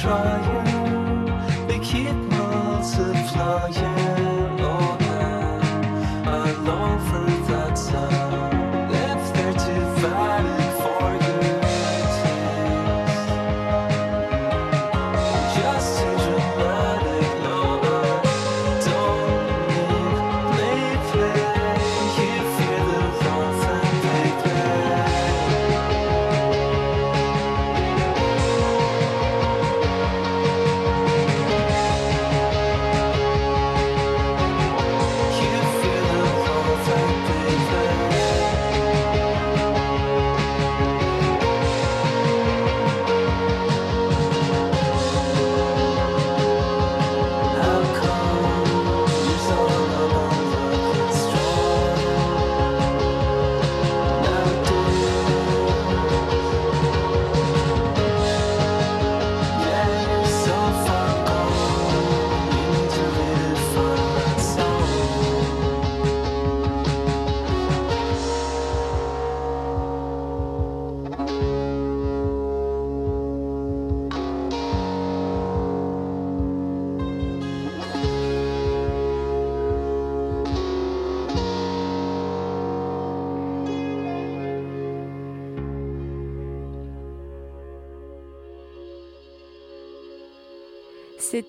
try it.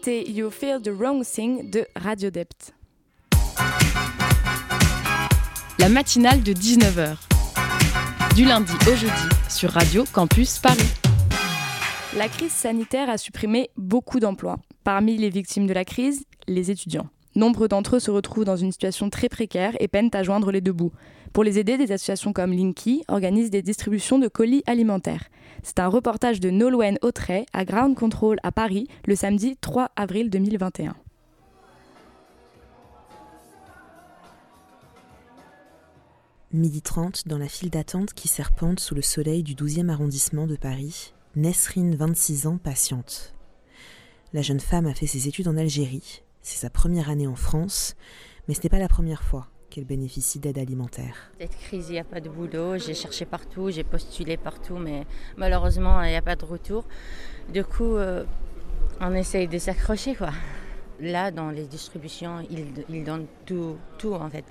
You Feel the Wrong Thing de Radio Dept. La matinale de 19h. Du lundi au jeudi sur Radio Campus Paris. La crise sanitaire a supprimé beaucoup d'emplois. Parmi les victimes de la crise, les étudiants. Nombre d'entre eux se retrouvent dans une situation très précaire et peinent à joindre les deux bouts. Pour les aider, des associations comme Linky organisent des distributions de colis alimentaires. C'est un reportage de Nolwenn Autray à Ground Control à Paris le samedi 3 avril 2021. Midi 30, dans la file d'attente qui serpente sous le soleil du 12e arrondissement de Paris, Nesrine, 26 ans, patiente. La jeune femme a fait ses études en Algérie, c'est sa première année en France, mais ce n'est pas la première fois qu'elle bénéficie d'aide alimentaire. Cette crise, il n'y a pas de boulot. J'ai cherché partout, j'ai postulé partout, mais malheureusement, il n'y a pas de retour. Du coup, euh, on essaye de s'accrocher, quoi. Là, dans les distributions, ils, donnent tout, tout, en fait.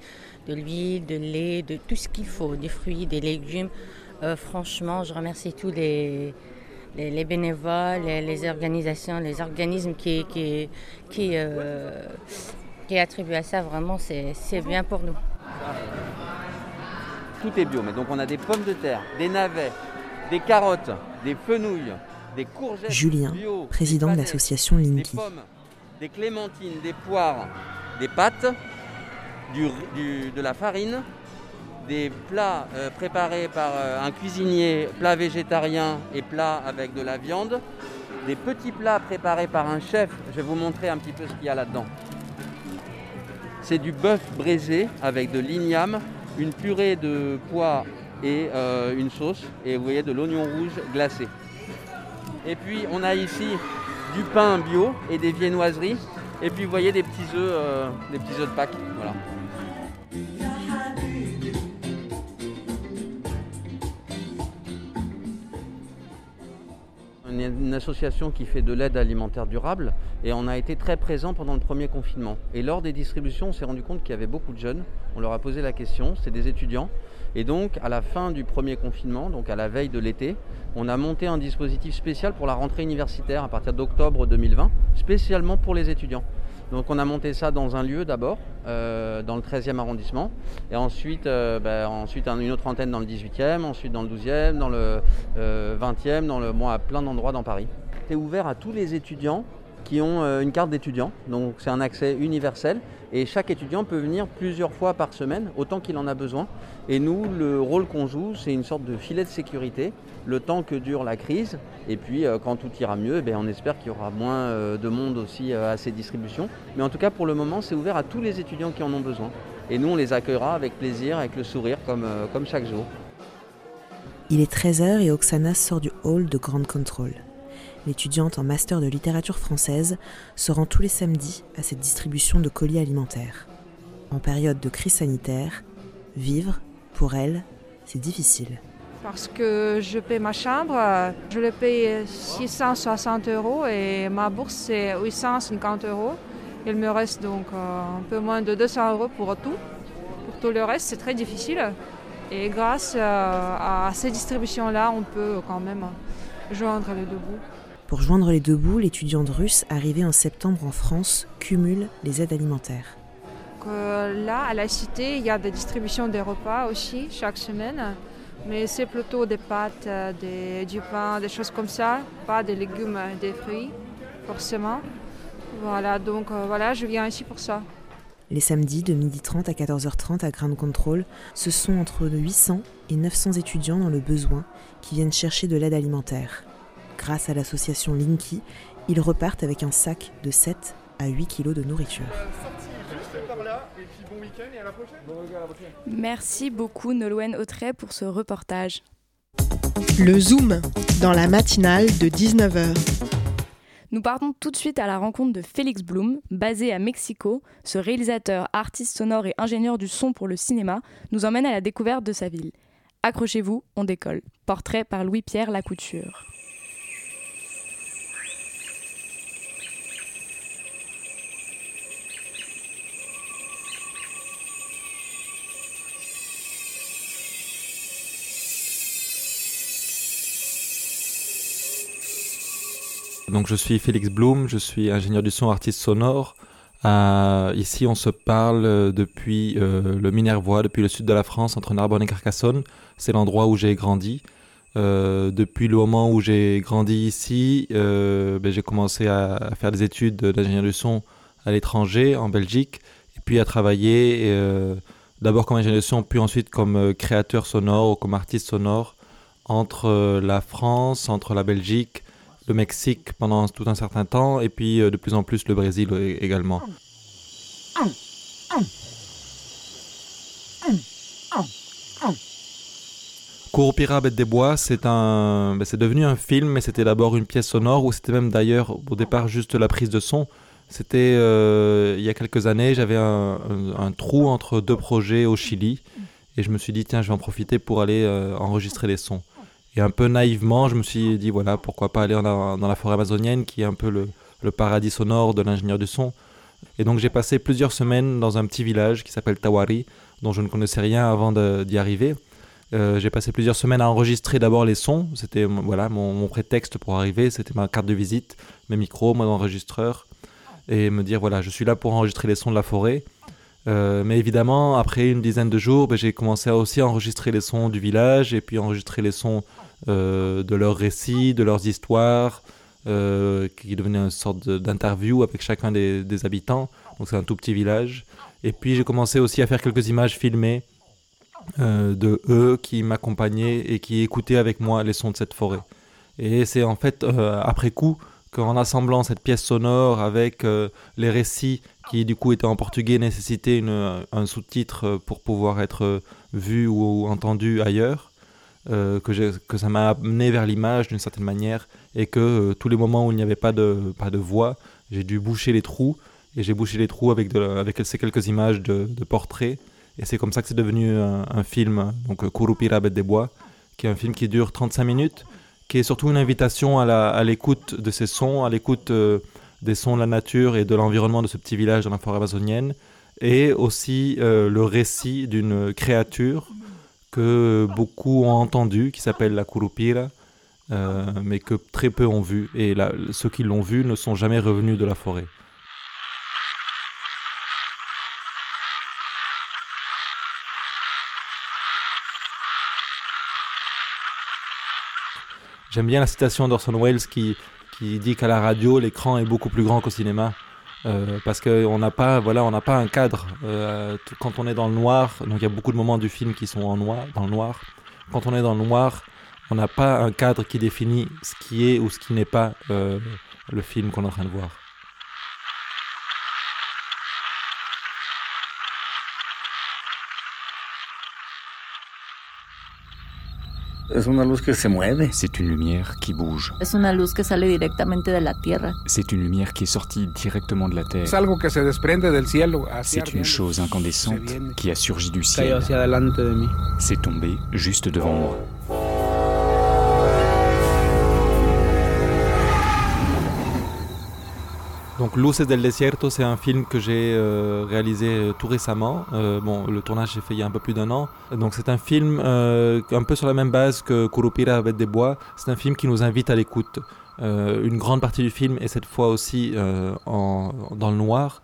De l'huile, de lait, de tout ce qu'il faut, des fruits, des légumes. Euh, franchement, je remercie tous les, les, les bénévoles, les, organisations, les organismes qui, euh, qui attribuent à ça. Vraiment, c'est bien pour nous. Tout est bio, mais donc on a des pommes de terre, des navets, des carottes, des fenouilles, des courgettes. Julien, bio, président de l'association Linky. Des pommes, des clémentines, des poires, des pâtes, du, du, de la farine, des plats euh, préparés par euh, un cuisinier, plats végétariens et plats avec de la viande, des petits plats préparés par un chef. Je vais vous montrer un petit peu ce qu'il y a là-dedans. C'est du bœuf braisé avec de l'igname, une purée de pois et euh, une sauce, et vous voyez de l'oignon rouge glacé. Et puis on a ici du pain bio et des viennoiseries, et puis vous voyez des petits œufs, euh, des petits œufs de Pâques. Voilà. Une association qui fait de l'aide alimentaire durable et on a été très présent pendant le premier confinement. Et lors des distributions, on s'est rendu compte qu'il y avait beaucoup de jeunes. On leur a posé la question, c'est des étudiants. Et donc, à la fin du premier confinement, donc à la veille de l'été, on a monté un dispositif spécial pour la rentrée universitaire à partir d'octobre 2020, spécialement pour les étudiants. Donc on a monté ça dans un lieu d'abord, euh, dans le 13e arrondissement, et ensuite, euh, ensuite une autre antenne dans le 18e, ensuite dans le 12e, dans le euh, 20e, dans le, bon, à plein d'endroits dans Paris. C'est ouvert à tous les étudiants qui ont euh, une carte d'étudiant, donc c'est un accès universel, et chaque étudiant peut venir plusieurs fois par semaine, autant qu'il en a besoin. Et nous, le rôle qu'on joue, c'est une sorte de filet de sécurité, le temps que dure la crise, et puis euh, quand tout ira mieux, eh on espère qu'il y aura moins euh, de monde aussi euh, à ces distributions. Mais en tout cas, pour le moment, c'est ouvert à tous les étudiants qui en ont besoin. Et nous, on les accueillera avec plaisir, avec le sourire, comme, comme chaque jour. Il est 13h et Oksana sort du hall de Grande Contrôle. L'étudiante en master de littérature française se rend tous les samedis à cette distribution de colis alimentaires. En période de crise sanitaire, vivre, pour elle, c'est difficile. Parce que je paie ma chambre, je le paye 660 euros et ma bourse c'est 850 euros. Il me reste donc un peu moins de 200 euros pour tout. Pour tout le reste, c'est très difficile. Et grâce à ces distributions-là, on peut quand même joindre les deux bouts. Pour joindre les deux bouts, l'étudiante russe arrivée en septembre en France cumule les aides alimentaires. Là, à la cité, il y a des distributions des repas aussi chaque semaine, mais c'est plutôt des pâtes, des, du pain, des choses comme ça, pas des légumes, des fruits, forcément. Voilà, donc euh, voilà, je viens ici pour ça. Les samedis de 12h30 à 14h30 à Ground Control, ce sont entre 800 et 900 étudiants dans le besoin qui viennent chercher de l'aide alimentaire. Grâce à l'association Linky, ils repartent avec un sac de 7 à 8 kilos de nourriture. Merci beaucoup Nolwenn Autray pour ce reportage. Le Zoom, dans la matinale de 19h. Nous partons tout de suite à la rencontre de Félix Blum, basé à Mexico. Ce réalisateur, artiste sonore et ingénieur du son pour le cinéma nous emmène à la découverte de sa ville. Accrochez-vous, on décolle. Portrait par Louis-Pierre Lacouture. Donc je suis Félix Blum, je suis ingénieur du son artiste sonore. Euh, ici, on se parle euh, depuis euh, le Minervois, depuis le sud de la France, entre Narbonne et Carcassonne. C'est l'endroit où j'ai grandi. Depuis le moment où j'ai grandi ici, ben, j'ai commencé à, à, faire des études d'ingénieur du son à l'étranger, en Belgique, et puis à travailler d'abord comme ingénieur du son, puis ensuite comme créateur sonore ou comme artiste sonore entre la France, entre la Belgique, le Mexique pendant tout un certain temps, et puis de plus en plus le Brésil également. Curupira Bête des Bois, c'est un, ben, devenu un film, mais c'était d'abord une pièce sonore, ou c'était même d'ailleurs au départ juste la prise de son. C'était euh, il y a quelques années, j'avais un, trou entre deux projets au Chili, et je me suis dit tiens, je vais en profiter pour aller euh, enregistrer les sons. Et un peu naïvement, je me suis dit voilà, pourquoi pas aller dans la forêt amazonienne, qui est un peu le, paradis sonore de l'ingénieur du son. Et donc j'ai passé plusieurs semaines dans un petit village qui s'appelle Tawari, dont je ne connaissais rien avant d'y arriver. Euh, j'ai passé plusieurs semaines à enregistrer d'abord les sons. C'était voilà mon, prétexte pour arriver. C'était ma carte de visite, mes micros, mon enregistreur, et me dire voilà, je suis là pour enregistrer les sons de la forêt. Euh, mais évidemment, après une dizaine de jours, ben, j'ai commencé à aussi enregistrer les sons du village et puis enregistrer les sons de leurs récits, de leurs histoires, euh, qui devenaient une sorte d'interview avec chacun des, habitants. Donc c'est un tout petit village. Et puis j'ai commencé aussi à faire quelques images filmées euh, de eux qui m'accompagnaient et qui écoutaient avec moi les sons de cette forêt. Et c'est en fait euh, après coup qu'en assemblant cette pièce sonore avec euh, les récits qui du coup étaient en portugais nécessitaient une, un sous-titre pour pouvoir être vu ou entendu ailleurs, euh, que, ça m'a amené vers l'image d'une certaine manière et que euh, tous les moments où il n'y avait pas de, pas de voix, j'ai dû boucher les trous et j'ai bouché les trous avec, avec ces quelques images de, de portraits et c'est comme ça que c'est devenu un, film, donc Kurupira Bête des Bois, qui est un film qui dure 35 minutes, qui est surtout une invitation à l'écoute de ces sons, à l'écoute euh, des sons de la nature et de l'environnement de ce petit village dans la forêt amazonienne, et aussi euh, le récit d'une créature que beaucoup ont entendu, qui s'appelle la Kurupira, euh, mais que très peu ont vu. Et ceux qui l'ont vu ne sont jamais revenus de la forêt. J'aime bien la citation d'Orson Welles qui, qui dit qu'à la radio, l'écran est beaucoup plus grand qu'au cinéma. Euh, parce qu'on n'a pas, voilà, on n'a pas un cadre. Euh, quand on est dans le noir, donc il y a beaucoup de moments du film qui sont en noir, dans le noir. Quand on est dans le noir, on n'a pas un cadre qui définit ce qui est ou ce qui n'est pas euh, le film qu'on est en train de voir. C'est une lumière qui bouge. C'est une luz que sale directamente de la tierra. C'est une lumière qui est sortie directement de la terre. C'est une chose incandescente qui a surgi du ciel. C'est tombé juste devant moi. Donc Luces del Desierto, c'est un film que j'ai euh, réalisé euh, tout récemment. Euh, bon, le tournage s'est fait il y a un peu plus d'un an. Donc c'est un film un peu sur la même base que Curupira avec des bois. C'est un film qui nous invite à l'écoute. Une grande partie du film est cette fois aussi en, dans le noir.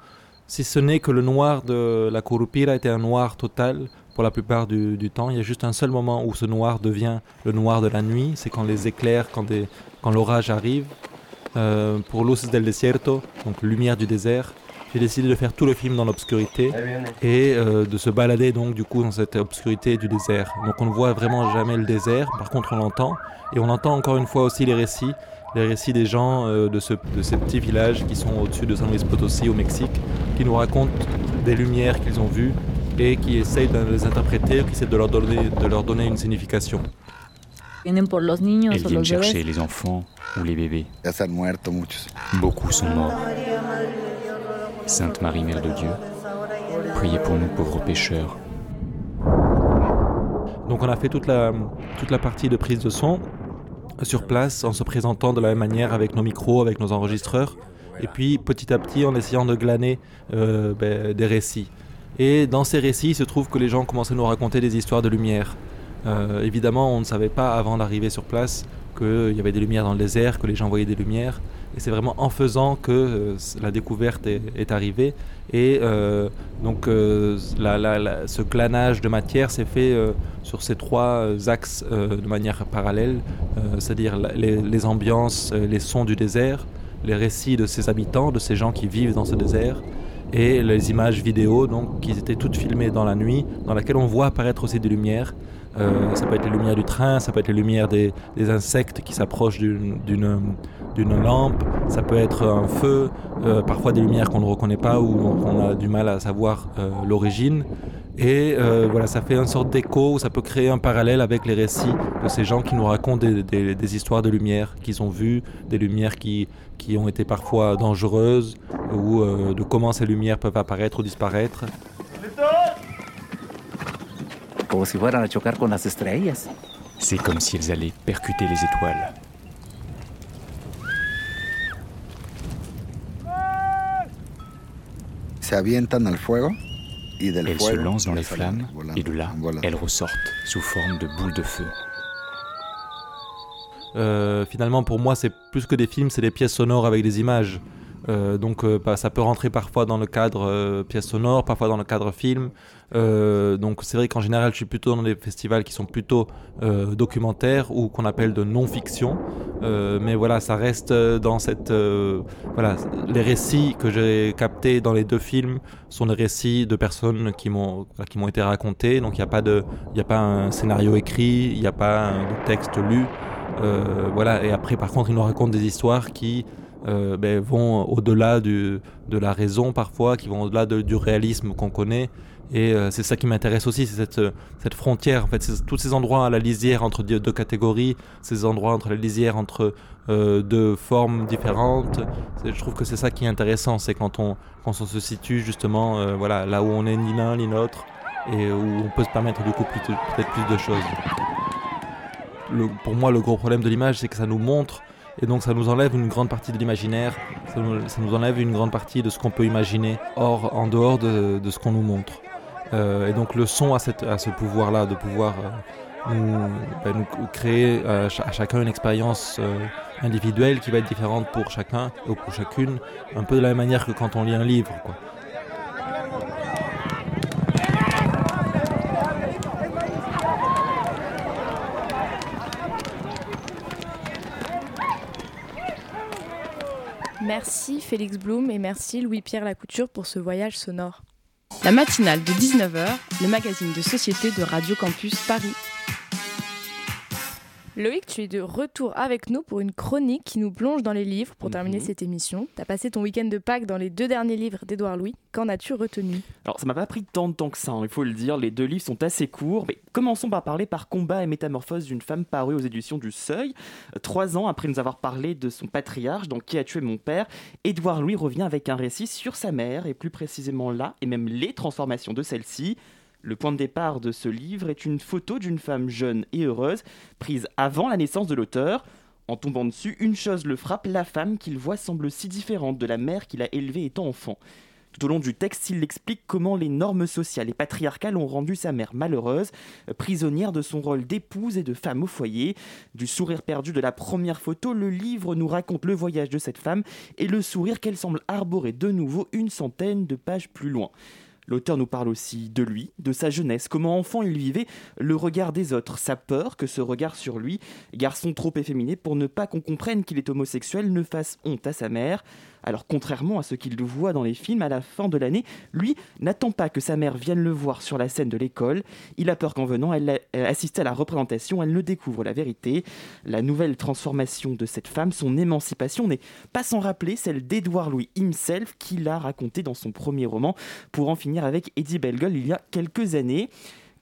Si ce n'est que le noir de la Curupira était un noir total pour la plupart du, temps. Il y a juste un seul moment où ce noir devient le noir de la nuit. C'est quand les éclairs, quand, quand l'orage arrive. Euh, pour Luces del Desierto, donc Lumière du désert, j'ai décidé de faire tout le film dans l'obscurité et euh, de se balader donc du coup dans cette obscurité du désert. Donc on ne voit vraiment jamais le désert, par contre on l'entend et on entend encore une fois aussi les récits, les récits des gens euh, de, ce, de ces petits villages qui sont au-dessus de San Luis Potosí au Mexique, qui nous racontent des lumières qu'ils ont vues et qui essayent de les interpréter, qui essaient de leur donner, de leur donner une signification. Elles viennent chercher les enfants ou les bébés. Beaucoup sont morts. Sainte Marie, Mère de Dieu, priez pour nous pauvres pécheurs. Donc on a fait toute la, toute la partie de prise de son sur place en se présentant de la même manière avec nos micros, avec nos enregistreurs, et puis petit à petit en essayant de glaner euh, ben, des récits. Et dans ces récits, il se trouve que les gens commençaient à nous raconter des histoires de lumière. Euh, évidemment, on ne savait pas avant d'arriver sur place qu'il y avait des lumières dans le désert, que les gens voyaient des lumières. Et c'est vraiment en faisant que la découverte est, arrivée. Et donc ce glanage de matière s'est fait sur ces trois axes de manière parallèle, c'est-à-dire les, les ambiances, les sons du désert, les récits de ses habitants, de ces gens qui vivent dans ce désert, et les images vidéo, donc, qui étaient toutes filmées dans la nuit, dans laquelle on voit apparaître aussi des lumières. Euh, ça peut être les lumières du train, ça peut être les lumières des, insectes qui s'approchent d'une lampe, ça peut être un feu, euh, parfois des lumières qu'on ne reconnaît pas ou on a du mal à savoir euh, l'origine. Et voilà, ça fait une sorte d'écho, ça peut créer un parallèle avec les récits de ces gens qui nous racontent des, histoires de lumière qu'ils ont vues, des lumières qui, qui ont été parfois dangereuses, ou de comment ces lumières peuvent apparaître ou disparaître. C'est comme si elles allaient percuter les étoiles. Elles se lancent dans les flammes et de là, elles ressortent sous forme de boules de feu. Euh, finalement, pour moi, c'est plus que des films, c'est des pièces sonores avec des images. Euh, donc euh, ça peut rentrer parfois dans le cadre euh, pièce sonore, parfois dans le cadre film. donc c'est vrai qu'en général je suis plutôt dans des festivals qui sont plutôt documentaires ou qu'on appelle de non-fiction. mais voilà, ça reste dans cette... voilà, les récits que j'ai captés dans les deux films sont des récits de personnes qui m'ont été racontés. Donc il n'y a, pas de, a pas un scénario écrit, il n'y a pas un texte lu. voilà, et après par contre ils nous racontent des histoires qui... Euh, ben, vont au-delà de la raison parfois, qui vont au-delà du réalisme qu'on connaît. Et euh, c'est ça qui m'intéresse aussi, c'est cette, cette, frontière, en fait, tous ces endroits à la lisière entre deux, catégories, ces endroits entre la lisière entre euh, deux formes différentes. Je trouve que c'est ça qui est intéressant, c'est quand on, quand on se situe justement voilà, là où on est ni l'un ni l'autre et où on peut se permettre du coup peut-être plus de choses. pour moi, le gros problème de l'image, c'est que ça nous montre et donc ça nous enlève une grande partie de l'imaginaire, ça, nous, enlève une grande partie de ce qu'on peut imaginer hors, en dehors de, ce qu'on nous montre. Euh, et donc le son a, ce pouvoir-là de pouvoir euh, ben, nous, créer à, chacun une expérience euh, individuelle qui va être différente pour chacun ou pour chacune, un peu de la même manière que quand on lit un livre. Merci Félix Blum et merci Louis-Pierre Lacouture pour ce voyage sonore. La matinale de 19h, le magazine de société de Radio Campus Paris. Loïc, tu es de retour avec nous pour une chronique qui nous plonge dans les livres pour terminer mhm. cette émission. Tu as passé ton week-end de Pâques dans les deux derniers livres d'Édouard Louis. Qu'en as-tu retenu? Alors, ça m'a pas pris tant de temps que ça, hein, il faut le dire. Les deux livres sont assez courts. Mais commençons par parler par Combat et métamorphose d'une femme parue aux éditions du Seuil. Trois ans après nous avoir parlé de son patriarche dans Qui a tué mon père, Édouard Louis revient avec un récit sur sa mère et plus précisément là, et même les transformations de celle-ci. Le point de départ de ce livre est une photo d'une femme jeune et heureuse, prise avant la naissance de l'auteur. En tombant dessus, une chose le frappe, la femme qu'il voit semble si différente de la mère qu'il a élevée étant enfant. Tout au long du texte, il explique comment les normes sociales et patriarcales ont rendu sa mère malheureuse, prisonnière de son rôle d'épouse et de femme au foyer. Du sourire perdu de la première photo, le livre nous raconte le voyage de cette femme et le sourire qu'elle semble arborer de nouveau une centaine de pages plus loin. L'auteur nous parle aussi de lui, de sa jeunesse, comment enfant il vivait le regard des autres, sa peur que ce regard sur lui, garçon trop efféminé pour ne pas qu'on comprenne qu'il est homosexuel, ne fasse honte à sa mère. Alors contrairement à ce qu'il voit dans les films, à la fin de l'année, lui n'attend pas que sa mère vienne le voir sur la scène de l'école. Il a peur qu'en venant, elle, assiste à la représentation, elle ne découvre la vérité. La nouvelle transformation de cette femme, son émancipation, n'est pas sans rappeler celle d'Edouard Louis himself, qu'il a raconté dans son premier roman, pour en finir avec Eddie Bellegueule il y a quelques années.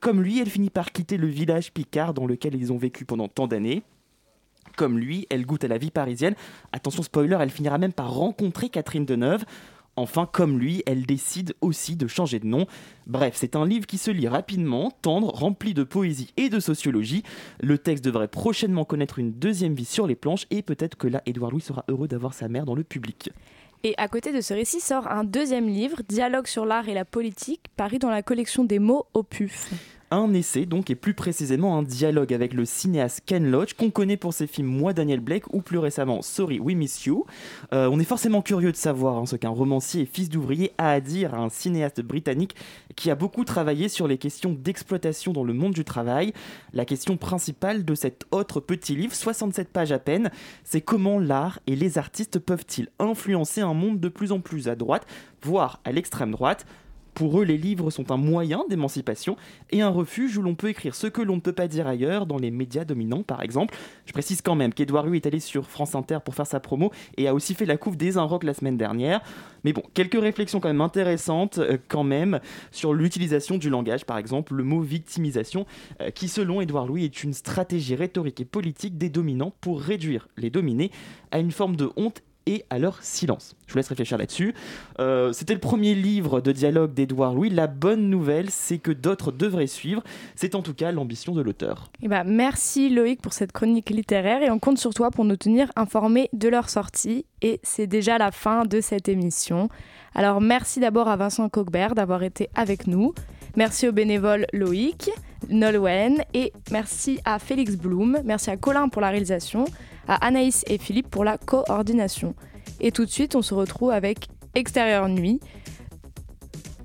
Comme lui, elle finit par quitter le village picard dans lequel ils ont vécu pendant tant d'années comme lui, elle goûte à la vie parisienne. Attention spoiler, elle finira même par rencontrer Catherine Deneuve. Enfin, comme lui, elle décide aussi de changer de nom. Bref, c'est un livre qui se lit rapidement, tendre, rempli de poésie et de sociologie. Le texte devrait prochainement connaître une deuxième vie sur les planches et peut-être que là, Édouard Louis sera heureux d'avoir sa mère dans le public. Et à côté de ce récit sort un deuxième livre, Dialogue sur l'art et la politique, paru dans la collection des mots au PUF. Un essai donc et plus précisément un dialogue avec le cinéaste Ken Loach qu'on connaît pour ses films Moi Daniel Blake ou plus récemment Sorry We Miss You. Euh, on est forcément curieux de savoir hein, ce qu'un romancier et fils d'ouvrier a à dire à un cinéaste britannique qui a beaucoup travaillé sur les questions d'exploitation dans le monde du travail. La question principale de cet autre petit livre, 67 pages à peine, c'est comment l'art et les artistes peuvent-ils influencer un monde de plus en plus à droite, voire à l'extrême droite? Pour eux, les livres sont un moyen d'émancipation et un refuge où l'on peut écrire ce que l'on ne peut pas dire ailleurs, dans les médias dominants par exemple. Je précise quand même qu'Edouard Louis est allé sur France Inter pour faire sa promo et a aussi fait la couve des Rock la semaine dernière. Mais bon, quelques réflexions quand même intéressantes euh, quand même sur l'utilisation du langage, par exemple le mot victimisation, euh, qui selon Édouard Louis est une stratégie rhétorique et politique des dominants pour réduire les dominés à une forme de honte et à leur silence. Je vous laisse réfléchir là-dessus. Euh, c'était le premier livre de dialogue d'Edouard Louis. La bonne nouvelle, c'est que d'autres devraient suivre. C'est en tout cas l'ambition de l'auteur. Eh ben, merci Loïc pour cette chronique littéraire et on compte sur toi pour nous tenir informés de leur sortie. Et c'est déjà la fin de cette émission. Alors merci d'abord à Vincent Coquebert d'avoir été avec nous. Merci au bénévole Loïc, Nolwenn et merci à Félix Blum. Merci à Colin pour la réalisation à Anaïs et Philippe pour la coordination. Et tout de suite, on se retrouve avec Extérieur Nuit.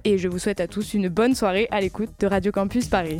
Et je vous souhaite à tous une bonne soirée à l'écoute de Radio Campus Paris.